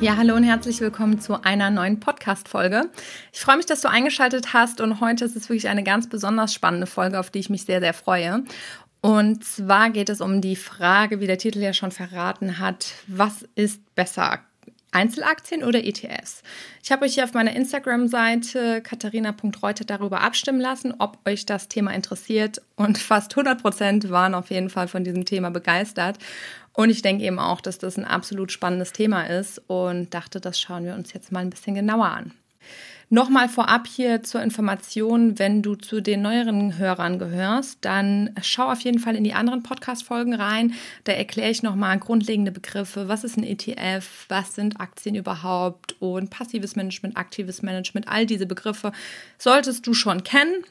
Ja, hallo und herzlich willkommen zu einer neuen Podcast-Folge. Ich freue mich, dass du eingeschaltet hast und heute ist es wirklich eine ganz besonders spannende Folge, auf die ich mich sehr, sehr freue. Und zwar geht es um die Frage, wie der Titel ja schon verraten hat, was ist besser? Einzelaktien oder ETFs? Ich habe euch hier auf meiner Instagram-Seite katharina.reuter darüber abstimmen lassen, ob euch das Thema interessiert. Und fast 100 Prozent waren auf jeden Fall von diesem Thema begeistert. Und ich denke eben auch, dass das ein absolut spannendes Thema ist und dachte, das schauen wir uns jetzt mal ein bisschen genauer an. Nochmal vorab hier zur Information, wenn du zu den neueren Hörern gehörst, dann schau auf jeden Fall in die anderen Podcast-Folgen rein. Da erkläre ich nochmal grundlegende Begriffe. Was ist ein ETF? Was sind Aktien überhaupt? Und passives Management, aktives Management, all diese Begriffe solltest du schon kennen.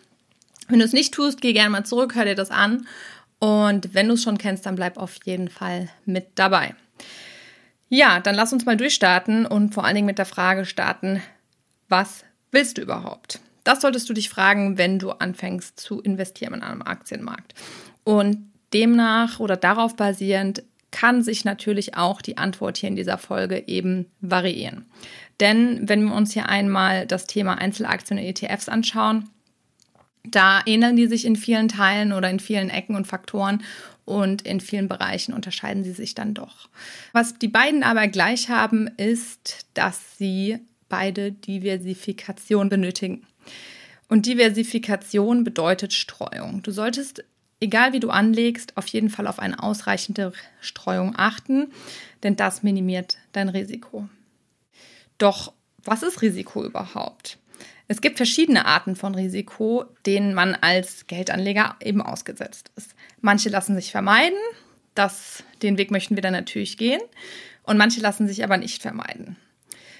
Wenn du es nicht tust, geh gerne mal zurück, hör dir das an. Und wenn du es schon kennst, dann bleib auf jeden Fall mit dabei. Ja, dann lass uns mal durchstarten und vor allen Dingen mit der Frage starten, was willst du überhaupt? Das solltest du dich fragen, wenn du anfängst zu investieren in einem Aktienmarkt. Und demnach oder darauf basierend kann sich natürlich auch die Antwort hier in dieser Folge eben variieren. Denn wenn wir uns hier einmal das Thema Einzelaktien und ETFs anschauen, da ähneln die sich in vielen Teilen oder in vielen Ecken und Faktoren und in vielen Bereichen unterscheiden sie sich dann doch. Was die beiden aber gleich haben, ist, dass sie beide Diversifikation benötigen. Und Diversifikation bedeutet Streuung. Du solltest, egal wie du anlegst, auf jeden Fall auf eine ausreichende Streuung achten, denn das minimiert dein Risiko. Doch was ist Risiko überhaupt? Es gibt verschiedene Arten von Risiko, denen man als Geldanleger eben ausgesetzt ist. Manche lassen sich vermeiden, das, den Weg möchten wir dann natürlich gehen, und manche lassen sich aber nicht vermeiden.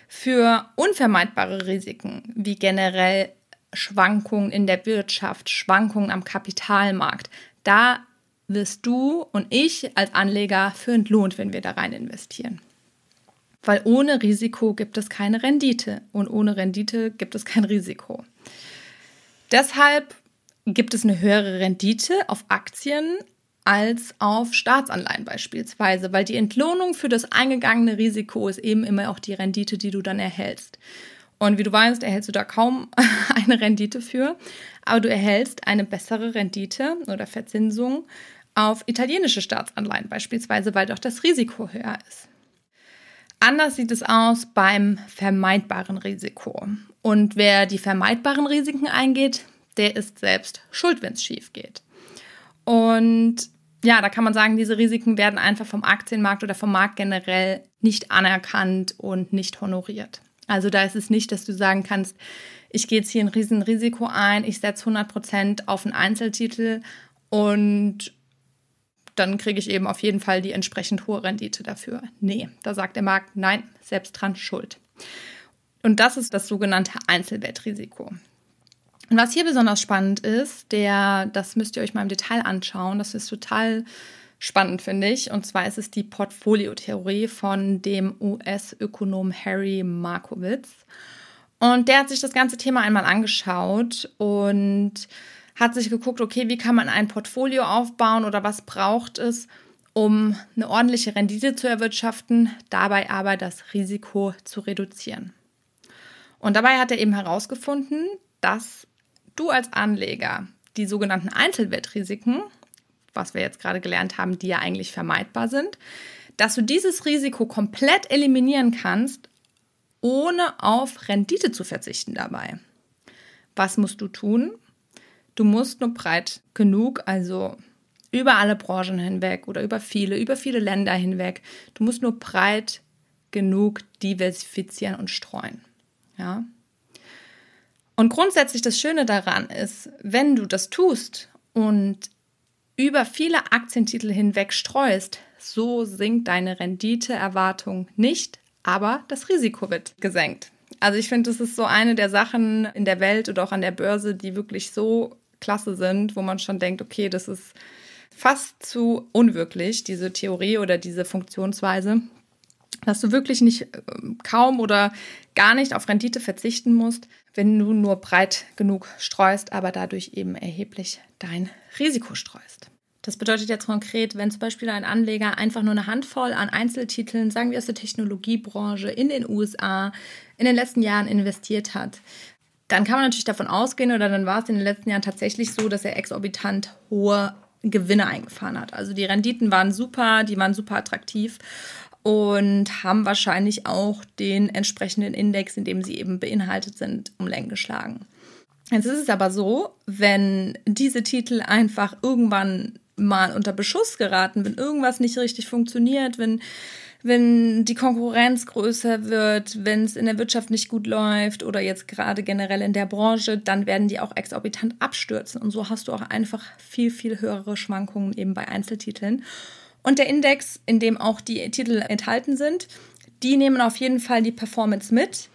Für unvermeidbare Risiken, wie generell Schwankungen in der Wirtschaft, Schwankungen am Kapitalmarkt, da wirst du und ich als Anleger für entlohnt, wenn wir da rein investieren. Weil ohne Risiko gibt es keine Rendite und ohne Rendite gibt es kein Risiko. Deshalb gibt es eine höhere Rendite auf Aktien als auf Staatsanleihen beispielsweise, weil die Entlohnung für das eingegangene Risiko ist eben immer auch die Rendite, die du dann erhältst. Und wie du weißt, erhältst du da kaum eine Rendite für, aber du erhältst eine bessere Rendite oder Verzinsung auf italienische Staatsanleihen beispielsweise, weil doch das Risiko höher ist. Anders sieht es aus beim vermeidbaren Risiko. Und wer die vermeidbaren Risiken eingeht, der ist selbst schuld, wenn es schief geht. Und ja, da kann man sagen, diese Risiken werden einfach vom Aktienmarkt oder vom Markt generell nicht anerkannt und nicht honoriert. Also da ist es nicht, dass du sagen kannst, ich gehe jetzt hier ein Riesenrisiko ein, ich setze 100 Prozent auf einen Einzeltitel und dann kriege ich eben auf jeden Fall die entsprechend hohe Rendite dafür. Nee, da sagt der Markt, nein, selbst dran schuld. Und das ist das sogenannte Einzelwertrisiko. Und was hier besonders spannend ist, der, das müsst ihr euch mal im Detail anschauen, das ist total spannend, finde ich. Und zwar ist es die Portfoliotheorie von dem US-Ökonom Harry Markowitz. Und der hat sich das ganze Thema einmal angeschaut und hat sich geguckt, okay, wie kann man ein Portfolio aufbauen oder was braucht es, um eine ordentliche Rendite zu erwirtschaften, dabei aber das Risiko zu reduzieren. Und dabei hat er eben herausgefunden, dass du als Anleger die sogenannten Einzelwertrisiken, was wir jetzt gerade gelernt haben, die ja eigentlich vermeidbar sind, dass du dieses Risiko komplett eliminieren kannst, ohne auf Rendite zu verzichten dabei. Was musst du tun? Du musst nur breit genug, also über alle Branchen hinweg oder über viele, über viele Länder hinweg. Du musst nur breit genug diversifizieren und streuen. Ja. Und grundsätzlich das Schöne daran ist, wenn du das tust und über viele Aktientitel hinweg streust, so sinkt deine Renditeerwartung nicht, aber das Risiko wird gesenkt. Also ich finde, das ist so eine der Sachen in der Welt oder auch an der Börse, die wirklich so klasse sind, wo man schon denkt, okay, das ist fast zu unwirklich, diese Theorie oder diese Funktionsweise, dass du wirklich nicht ähm, kaum oder gar nicht auf Rendite verzichten musst, wenn du nur breit genug streust, aber dadurch eben erheblich dein Risiko streust. Das bedeutet jetzt konkret, wenn zum Beispiel ein Anleger einfach nur eine Handvoll an Einzeltiteln, sagen wir aus der Technologiebranche, in den USA in den letzten Jahren investiert hat, dann kann man natürlich davon ausgehen, oder dann war es in den letzten Jahren tatsächlich so, dass er exorbitant hohe Gewinne eingefahren hat. Also die Renditen waren super, die waren super attraktiv und haben wahrscheinlich auch den entsprechenden Index, in dem sie eben beinhaltet sind, um Längen geschlagen. Jetzt ist es aber so, wenn diese Titel einfach irgendwann mal unter Beschuss geraten, wenn irgendwas nicht richtig funktioniert, wenn, wenn die Konkurrenz größer wird, wenn es in der Wirtschaft nicht gut läuft oder jetzt gerade generell in der Branche, dann werden die auch exorbitant abstürzen. Und so hast du auch einfach viel, viel höhere Schwankungen eben bei Einzeltiteln. Und der Index, in dem auch die Titel enthalten sind, die nehmen auf jeden Fall die Performance mit.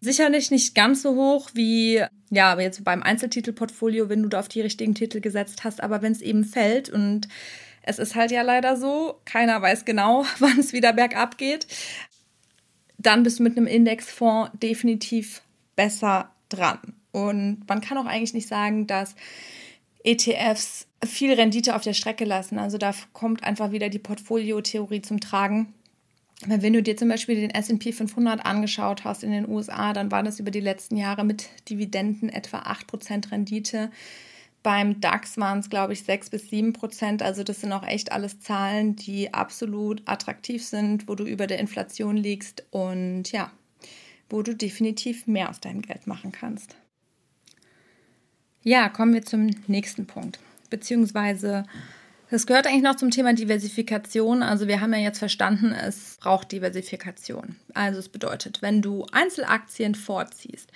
Sicherlich nicht ganz so hoch wie ja, jetzt beim Einzeltitelportfolio, wenn du da auf die richtigen Titel gesetzt hast, aber wenn es eben fällt und es ist halt ja leider so, keiner weiß genau, wann es wieder bergab geht, dann bist du mit einem Indexfonds definitiv besser dran. Und man kann auch eigentlich nicht sagen, dass ETFs viel Rendite auf der Strecke lassen. Also da kommt einfach wieder die Portfoliotheorie zum Tragen. Wenn du dir zum Beispiel den SP 500 angeschaut hast in den USA, dann war das über die letzten Jahre mit Dividenden etwa 8% Rendite. Beim DAX waren es, glaube ich, 6 bis 7 Prozent. Also das sind auch echt alles Zahlen, die absolut attraktiv sind, wo du über der Inflation liegst und ja, wo du definitiv mehr aus deinem Geld machen kannst. Ja, kommen wir zum nächsten Punkt. Beziehungsweise das gehört eigentlich noch zum Thema Diversifikation. Also wir haben ja jetzt verstanden, es braucht Diversifikation. Also es bedeutet, wenn du Einzelaktien vorziehst,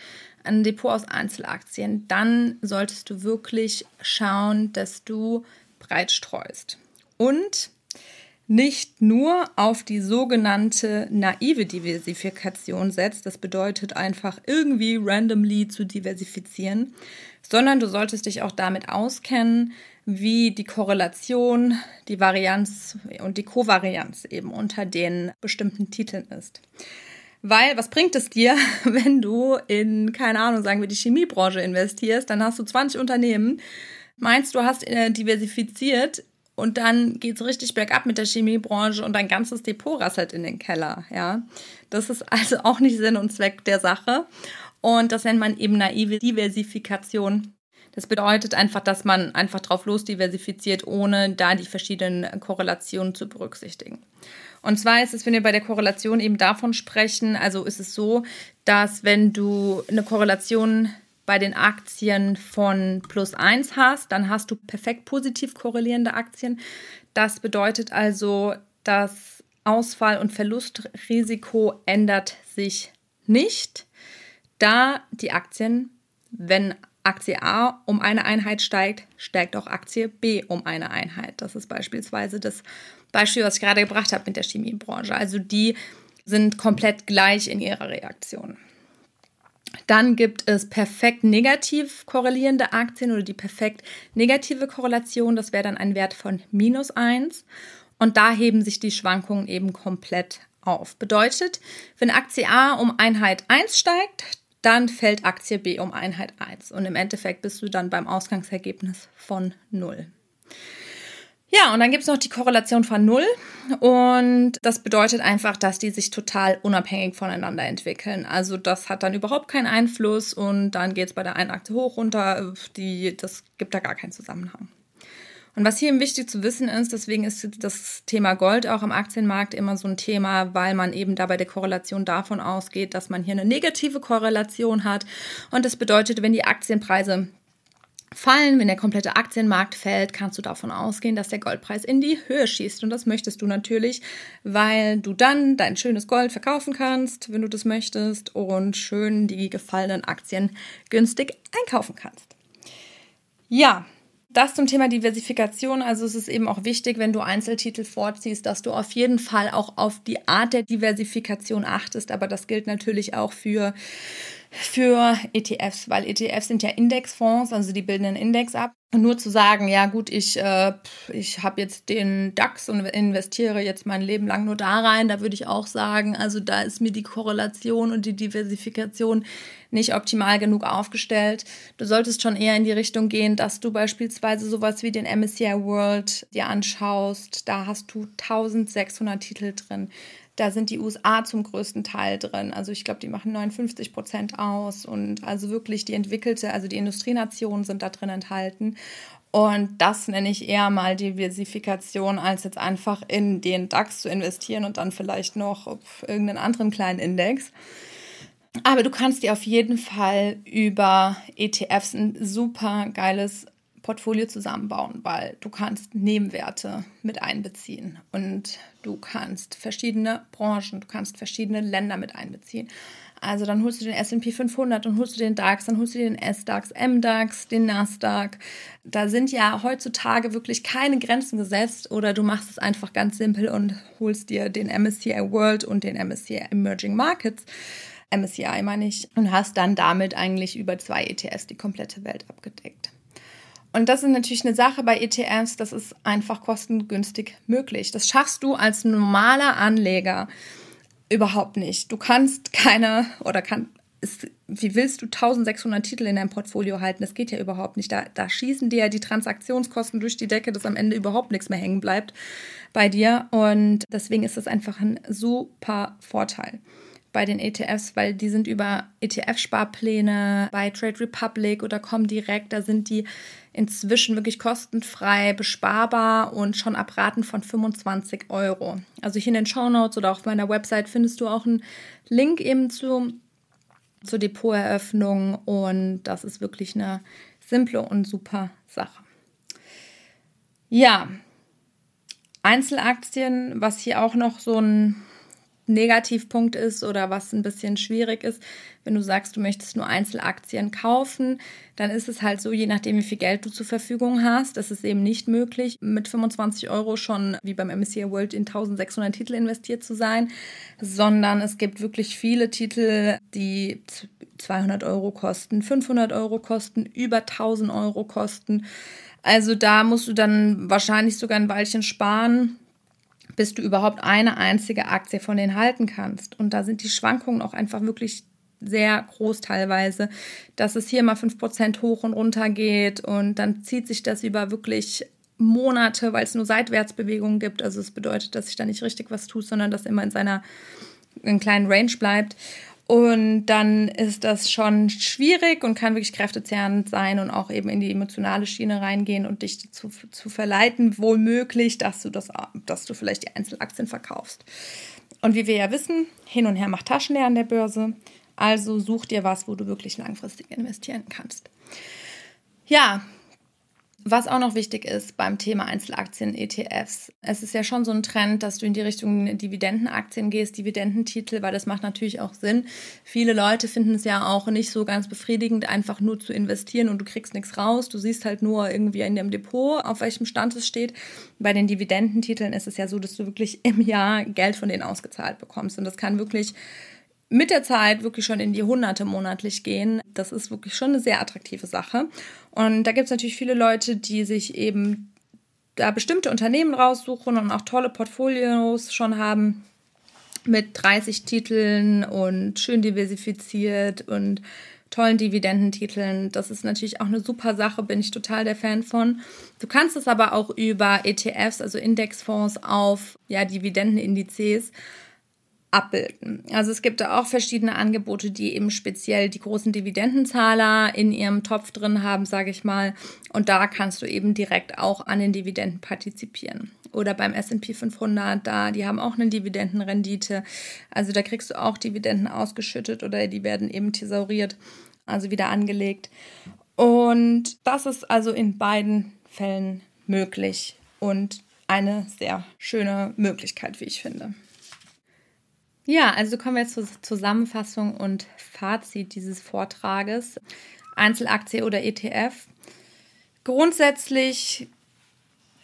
ein Depot aus Einzelaktien, dann solltest du wirklich schauen, dass du breit streust. Und nicht nur auf die sogenannte naive Diversifikation setzt, das bedeutet einfach irgendwie randomly zu diversifizieren, sondern du solltest dich auch damit auskennen, wie die Korrelation, die Varianz und die Kovarianz eben unter den bestimmten Titeln ist. Weil, was bringt es dir, wenn du in, keine Ahnung, sagen wir die Chemiebranche investierst, dann hast du 20 Unternehmen, meinst du hast äh, diversifiziert und dann geht es richtig bergab mit der Chemiebranche und dein ganzes Depot rasselt in den Keller, ja. Das ist also auch nicht Sinn und Zweck der Sache. Und das nennt man eben naive Diversifikation. Das bedeutet einfach, dass man einfach drauf los diversifiziert, ohne da die verschiedenen Korrelationen zu berücksichtigen. Und zwar ist es, wenn wir bei der Korrelation eben davon sprechen, also ist es so, dass wenn du eine Korrelation bei den Aktien von plus eins hast, dann hast du perfekt positiv korrelierende Aktien. Das bedeutet also, das Ausfall- und Verlustrisiko ändert sich nicht, da die Aktien, wenn Aktie A um eine Einheit steigt, steigt auch Aktie B um eine Einheit. Das ist beispielsweise das Beispiel, was ich gerade gebracht habe mit der Chemiebranche. Also die sind komplett gleich in ihrer Reaktion. Dann gibt es perfekt negativ korrelierende Aktien oder die perfekt negative Korrelation. Das wäre dann ein Wert von minus 1. Und da heben sich die Schwankungen eben komplett auf. Bedeutet, wenn Aktie A um Einheit 1 steigt, dann fällt Aktie B um Einheit 1 und im Endeffekt bist du dann beim Ausgangsergebnis von 0. Ja, und dann gibt es noch die Korrelation von 0 und das bedeutet einfach, dass die sich total unabhängig voneinander entwickeln. Also das hat dann überhaupt keinen Einfluss und dann geht es bei der einen Aktie hoch, runter, die, das gibt da gar keinen Zusammenhang. Und was hier wichtig zu wissen ist, deswegen ist das Thema Gold auch am Aktienmarkt immer so ein Thema, weil man eben dabei der Korrelation davon ausgeht, dass man hier eine negative Korrelation hat. Und das bedeutet, wenn die Aktienpreise fallen, wenn der komplette Aktienmarkt fällt, kannst du davon ausgehen, dass der Goldpreis in die Höhe schießt. Und das möchtest du natürlich, weil du dann dein schönes Gold verkaufen kannst, wenn du das möchtest, und schön die gefallenen Aktien günstig einkaufen kannst. Ja, das zum Thema Diversifikation. Also es ist eben auch wichtig, wenn du Einzeltitel vorziehst, dass du auf jeden Fall auch auf die Art der Diversifikation achtest. Aber das gilt natürlich auch für für ETFs, weil ETFs sind ja Indexfonds, also die bilden einen Index ab. Und nur zu sagen, ja gut, ich, äh, ich habe jetzt den DAX und investiere jetzt mein Leben lang nur da rein, da würde ich auch sagen, also da ist mir die Korrelation und die Diversifikation nicht optimal genug aufgestellt. Du solltest schon eher in die Richtung gehen, dass du beispielsweise sowas wie den MSCI World dir anschaust. Da hast du 1600 Titel drin. Da sind die USA zum größten Teil drin. Also ich glaube, die machen 59 Prozent aus. Und also wirklich die entwickelte, also die Industrienationen sind da drin enthalten. Und das nenne ich eher mal Diversifikation, als jetzt einfach in den DAX zu investieren und dann vielleicht noch auf irgendeinen anderen kleinen Index. Aber du kannst dir auf jeden Fall über ETFs ein super geiles Portfolio zusammenbauen, weil du kannst Nebenwerte mit einbeziehen und du kannst verschiedene Branchen, du kannst verschiedene Länder mit einbeziehen. Also dann holst du den S&P 500, dann holst du den DAX, dann holst du den S-DAX, M-DAX, den Nasdaq. Da sind ja heutzutage wirklich keine Grenzen gesetzt oder du machst es einfach ganz simpel und holst dir den MSCI World und den MSCI Emerging Markets. MSCI meine ich, und hast dann damit eigentlich über zwei ETS die komplette Welt abgedeckt. Und das ist natürlich eine Sache bei ETFs, das ist einfach kostengünstig möglich. Das schaffst du als normaler Anleger überhaupt nicht. Du kannst keine oder kann, ist, wie willst du 1600 Titel in deinem Portfolio halten? Das geht ja überhaupt nicht. Da, da schießen dir ja die Transaktionskosten durch die Decke, dass am Ende überhaupt nichts mehr hängen bleibt bei dir. Und deswegen ist das einfach ein super Vorteil bei den ETFs, weil die sind über ETF-Sparpläne bei Trade Republic oder Comdirect, da sind die inzwischen wirklich kostenfrei besparbar und schon ab Raten von 25 Euro. Also hier in den Show Notes oder auf meiner Website findest du auch einen Link eben zu, zur Depoteröffnung und das ist wirklich eine simple und super Sache. Ja, Einzelaktien, was hier auch noch so ein Negativpunkt ist oder was ein bisschen schwierig ist, wenn du sagst, du möchtest nur Einzelaktien kaufen, dann ist es halt so, je nachdem, wie viel Geld du zur Verfügung hast, das ist eben nicht möglich, mit 25 Euro schon wie beim MSCI World in 1600 Titel investiert zu sein, sondern es gibt wirklich viele Titel, die 200 Euro kosten, 500 Euro kosten, über 1000 Euro kosten. Also da musst du dann wahrscheinlich sogar ein Weilchen sparen, bis du überhaupt eine einzige Aktie von denen halten kannst. Und da sind die Schwankungen auch einfach wirklich sehr groß teilweise, dass es hier mal 5% hoch und runter geht und dann zieht sich das über wirklich Monate, weil es nur Seitwärtsbewegungen gibt. Also es bedeutet, dass sich da nicht richtig was tut, sondern dass immer in seiner in kleinen Range bleibt. Und dann ist das schon schwierig und kann wirklich kräftezehrend sein und auch eben in die emotionale Schiene reingehen und dich zu, zu verleiten, womöglich, dass du das, dass du vielleicht die Einzelaktien verkaufst. Und wie wir ja wissen, hin und her macht Taschen an der Börse. Also such dir was, wo du wirklich langfristig investieren kannst. Ja, was auch noch wichtig ist beim Thema Einzelaktien-ETFs, es ist ja schon so ein Trend, dass du in die Richtung Dividendenaktien gehst, Dividendentitel, weil das macht natürlich auch Sinn. Viele Leute finden es ja auch nicht so ganz befriedigend, einfach nur zu investieren und du kriegst nichts raus. Du siehst halt nur irgendwie in dem Depot, auf welchem Stand es steht. Bei den Dividendentiteln ist es ja so, dass du wirklich im Jahr Geld von denen ausgezahlt bekommst. Und das kann wirklich mit der Zeit wirklich schon in die Hunderte monatlich gehen. Das ist wirklich schon eine sehr attraktive Sache. Und da gibt es natürlich viele Leute, die sich eben da bestimmte Unternehmen raussuchen und auch tolle Portfolios schon haben mit 30 Titeln und schön diversifiziert und tollen Dividendentiteln. Das ist natürlich auch eine super Sache, bin ich total der Fan von. Du kannst es aber auch über ETFs, also Indexfonds auf ja, Dividendenindizes abbilden. Also es gibt da auch verschiedene Angebote, die eben speziell die großen Dividendenzahler in ihrem Topf drin haben, sage ich mal. Und da kannst du eben direkt auch an den Dividenden partizipieren. Oder beim S&P 500, da die haben auch eine Dividendenrendite. Also da kriegst du auch Dividenden ausgeschüttet oder die werden eben thesauriert, also wieder angelegt. Und das ist also in beiden Fällen möglich und eine sehr schöne Möglichkeit, wie ich finde. Ja, also kommen wir zur Zusammenfassung und Fazit dieses Vortrages. Einzelaktie oder ETF. Grundsätzlich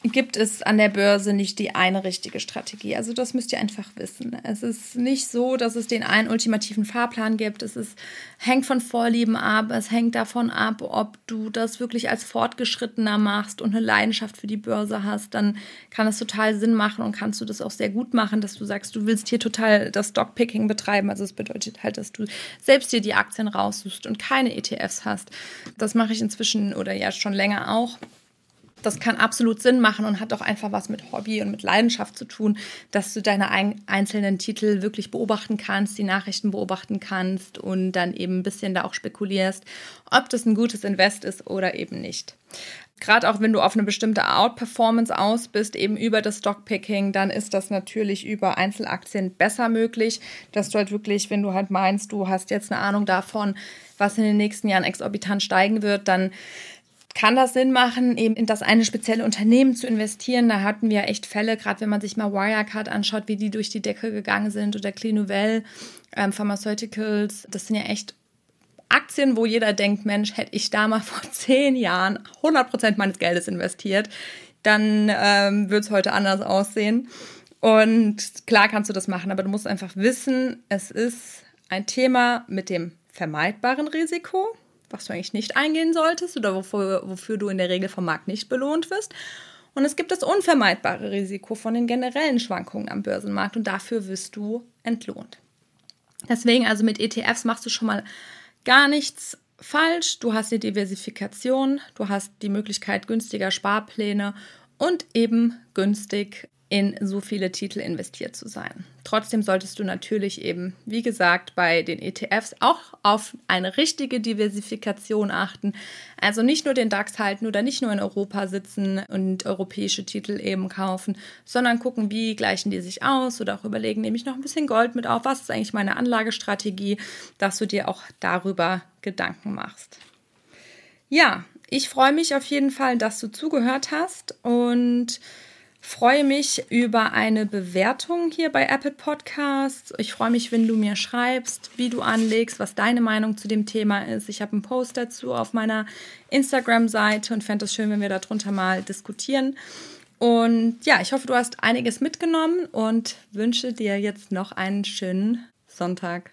gibt es an der Börse nicht die eine richtige Strategie. Also das müsst ihr einfach wissen. Es ist nicht so, dass es den einen ultimativen Fahrplan gibt. Es ist, hängt von Vorlieben ab. Es hängt davon ab, ob du das wirklich als Fortgeschrittener machst und eine Leidenschaft für die Börse hast. Dann kann es total Sinn machen und kannst du das auch sehr gut machen, dass du sagst, du willst hier total das Stockpicking betreiben. Also es bedeutet halt, dass du selbst dir die Aktien raussuchst und keine ETFs hast. Das mache ich inzwischen oder ja schon länger auch das kann absolut Sinn machen und hat auch einfach was mit Hobby und mit Leidenschaft zu tun, dass du deine einzelnen Titel wirklich beobachten kannst, die Nachrichten beobachten kannst und dann eben ein bisschen da auch spekulierst, ob das ein gutes Invest ist oder eben nicht. Gerade auch wenn du auf eine bestimmte Outperformance aus bist, eben über das Stockpicking, dann ist das natürlich über Einzelaktien besser möglich, dass du halt wirklich, wenn du halt meinst, du hast jetzt eine Ahnung davon, was in den nächsten Jahren exorbitant steigen wird, dann kann das Sinn machen, eben in das eine spezielle Unternehmen zu investieren. Da hatten wir echt Fälle, gerade wenn man sich mal Wirecard anschaut, wie die durch die Decke gegangen sind oder Clinuvel, ähm, Pharmaceuticals. Das sind ja echt Aktien, wo jeder denkt, Mensch, hätte ich da mal vor zehn Jahren 100 Prozent meines Geldes investiert, dann ähm, würde es heute anders aussehen. Und klar kannst du das machen, aber du musst einfach wissen, es ist ein Thema mit dem vermeidbaren Risiko was du eigentlich nicht eingehen solltest oder wofür, wofür du in der Regel vom Markt nicht belohnt wirst. Und es gibt das unvermeidbare Risiko von den generellen Schwankungen am Börsenmarkt und dafür wirst du entlohnt. Deswegen also mit ETFs machst du schon mal gar nichts falsch. Du hast die Diversifikation, du hast die Möglichkeit günstiger Sparpläne und eben günstig in so viele Titel investiert zu sein. Trotzdem solltest du natürlich eben, wie gesagt, bei den ETFs auch auf eine richtige Diversifikation achten. Also nicht nur den DAX halten oder nicht nur in Europa sitzen und europäische Titel eben kaufen, sondern gucken, wie gleichen die sich aus oder auch überlegen, nehme ich noch ein bisschen Gold mit auf, was ist eigentlich meine Anlagestrategie, dass du dir auch darüber Gedanken machst. Ja, ich freue mich auf jeden Fall, dass du zugehört hast und freue mich über eine Bewertung hier bei Apple Podcasts. Ich freue mich, wenn du mir schreibst, wie du anlegst, was deine Meinung zu dem Thema ist. Ich habe einen Post dazu auf meiner Instagram-Seite und fände es schön, wenn wir darunter mal diskutieren. Und ja, ich hoffe, du hast einiges mitgenommen und wünsche dir jetzt noch einen schönen Sonntag.